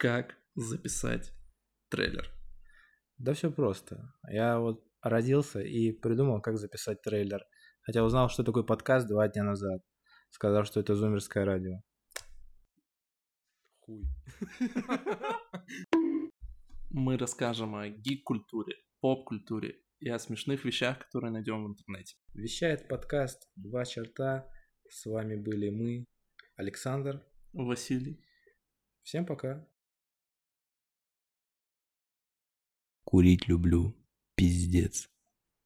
Как записать трейлер? Да все просто. Я вот родился и придумал, как записать трейлер. Хотя узнал, что такое подкаст два дня назад. Сказал, что это зумерское радио. Хуй. Мы расскажем о гик-культуре, поп-культуре и о смешных вещах, которые найдем в интернете. Вещает подкаст «Два черта». С вами были мы, Александр. Василий. Всем пока. Курить люблю. Пиздец.